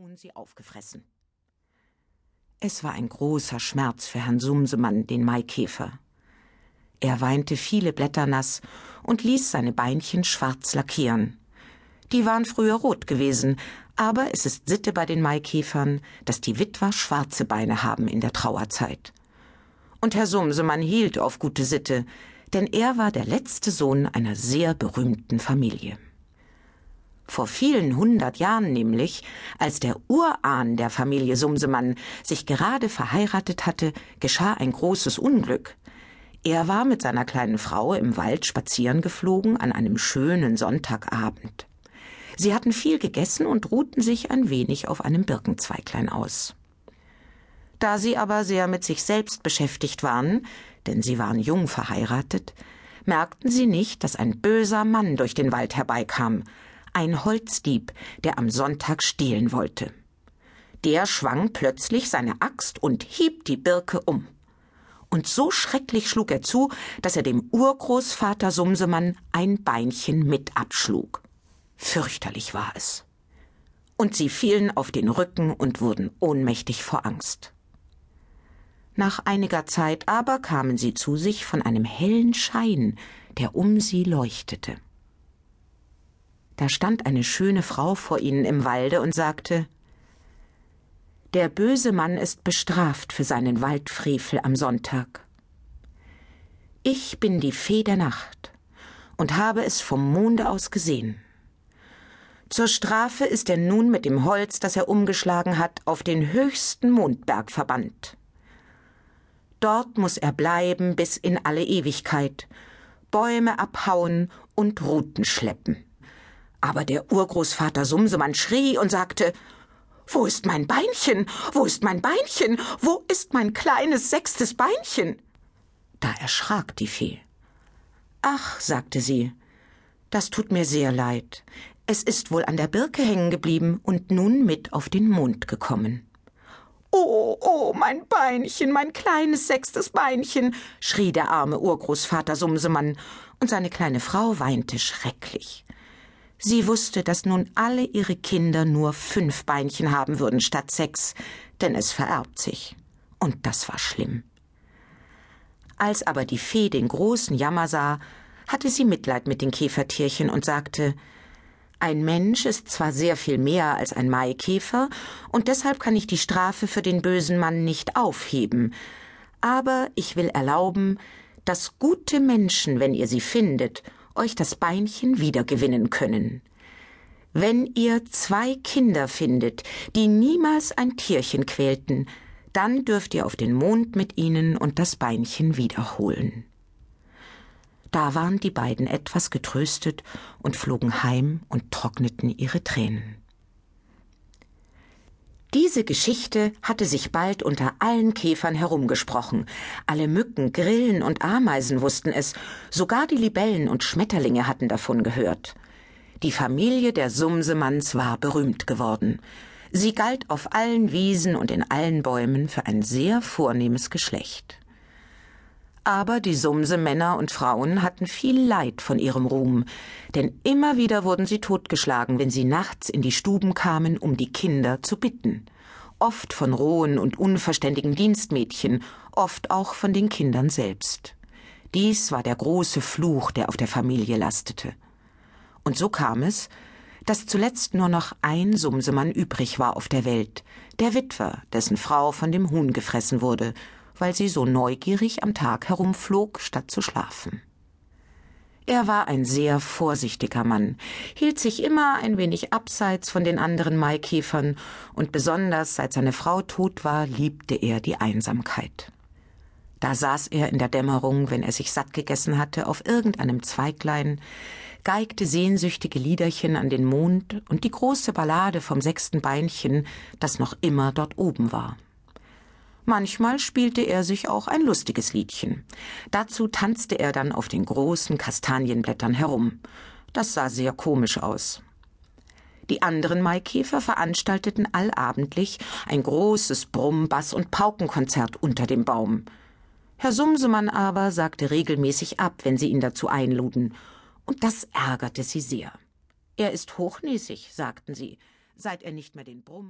Huhn sie aufgefressen. Es war ein großer Schmerz für Herrn Sumsemann, den Maikäfer. Er weinte viele Blätter nass und ließ seine Beinchen schwarz lackieren. Die waren früher rot gewesen, aber es ist Sitte bei den Maikäfern, dass die Witwer schwarze Beine haben in der Trauerzeit. Und Herr Sumsemann hielt auf gute Sitte, denn er war der letzte Sohn einer sehr berühmten Familie. Vor vielen hundert Jahren nämlich, als der Urahn der Familie Sumsemann sich gerade verheiratet hatte, geschah ein großes Unglück. Er war mit seiner kleinen Frau im Wald spazieren geflogen an einem schönen Sonntagabend. Sie hatten viel gegessen und ruhten sich ein wenig auf einem Birkenzweiglein aus. Da sie aber sehr mit sich selbst beschäftigt waren, denn sie waren jung verheiratet, merkten sie nicht, dass ein böser Mann durch den Wald herbeikam, ein Holzdieb, der am Sonntag stehlen wollte. Der schwang plötzlich seine Axt und hieb die Birke um. Und so schrecklich schlug er zu, dass er dem Urgroßvater Sumsemann ein Beinchen mit abschlug. Fürchterlich war es. Und sie fielen auf den Rücken und wurden ohnmächtig vor Angst. Nach einiger Zeit aber kamen sie zu sich von einem hellen Schein, der um sie leuchtete. Da stand eine schöne Frau vor ihnen im Walde und sagte Der böse Mann ist bestraft für seinen Waldfrevel am Sonntag. Ich bin die Fee der Nacht und habe es vom Monde aus gesehen. Zur Strafe ist er nun mit dem Holz, das er umgeschlagen hat, auf den höchsten Mondberg verbannt. Dort muss er bleiben bis in alle Ewigkeit, Bäume abhauen und Ruten schleppen. Aber der Urgroßvater Sumsemann schrie und sagte Wo ist mein Beinchen? Wo ist mein Beinchen? Wo ist mein kleines sechstes Beinchen? Da erschrak die Fee. Ach, sagte sie, das tut mir sehr leid. Es ist wohl an der Birke hängen geblieben und nun mit auf den Mond gekommen. Oh, oh, mein Beinchen, mein kleines sechstes Beinchen, schrie der arme Urgroßvater Sumsemann, und seine kleine Frau weinte schrecklich. Sie wusste, dass nun alle ihre Kinder nur fünf Beinchen haben würden statt sechs, denn es vererbt sich. Und das war schlimm. Als aber die Fee den großen Jammer sah, hatte sie Mitleid mit den Käfertierchen und sagte Ein Mensch ist zwar sehr viel mehr als ein Maikäfer, und deshalb kann ich die Strafe für den bösen Mann nicht aufheben, aber ich will erlauben, dass gute Menschen, wenn ihr sie findet, euch das Beinchen wiedergewinnen können. Wenn ihr zwei Kinder findet, die niemals ein Tierchen quälten, dann dürft ihr auf den Mond mit ihnen und das Beinchen wiederholen. Da waren die beiden etwas getröstet und flogen heim und trockneten ihre Tränen. Diese Geschichte hatte sich bald unter allen Käfern herumgesprochen. Alle Mücken, Grillen und Ameisen wussten es, sogar die Libellen und Schmetterlinge hatten davon gehört. Die Familie der Sumsemanns war berühmt geworden. Sie galt auf allen Wiesen und in allen Bäumen für ein sehr vornehmes Geschlecht. Aber die Sumse-Männer und Frauen hatten viel Leid von ihrem Ruhm, denn immer wieder wurden sie totgeschlagen, wenn sie nachts in die Stuben kamen, um die Kinder zu bitten. Oft von rohen und unverständigen Dienstmädchen, oft auch von den Kindern selbst. Dies war der große Fluch, der auf der Familie lastete. Und so kam es, dass zuletzt nur noch ein Sumsemann übrig war auf der Welt, der Witwer, dessen Frau von dem Huhn gefressen wurde weil sie so neugierig am Tag herumflog, statt zu schlafen. Er war ein sehr vorsichtiger Mann, hielt sich immer ein wenig abseits von den anderen Maikäfern, und besonders seit seine Frau tot war, liebte er die Einsamkeit. Da saß er in der Dämmerung, wenn er sich satt gegessen hatte, auf irgendeinem Zweiglein, geigte sehnsüchtige Liederchen an den Mond und die große Ballade vom sechsten Beinchen, das noch immer dort oben war. Manchmal spielte er sich auch ein lustiges Liedchen. Dazu tanzte er dann auf den großen Kastanienblättern herum. Das sah sehr komisch aus. Die anderen Maikäfer veranstalteten allabendlich ein großes Brumm-, Bass- und Paukenkonzert unter dem Baum. Herr Sumsemann aber sagte regelmäßig ab, wenn sie ihn dazu einluden, und das ärgerte sie sehr. Er ist hochnäsig, sagten sie, seit er nicht mehr den Brumm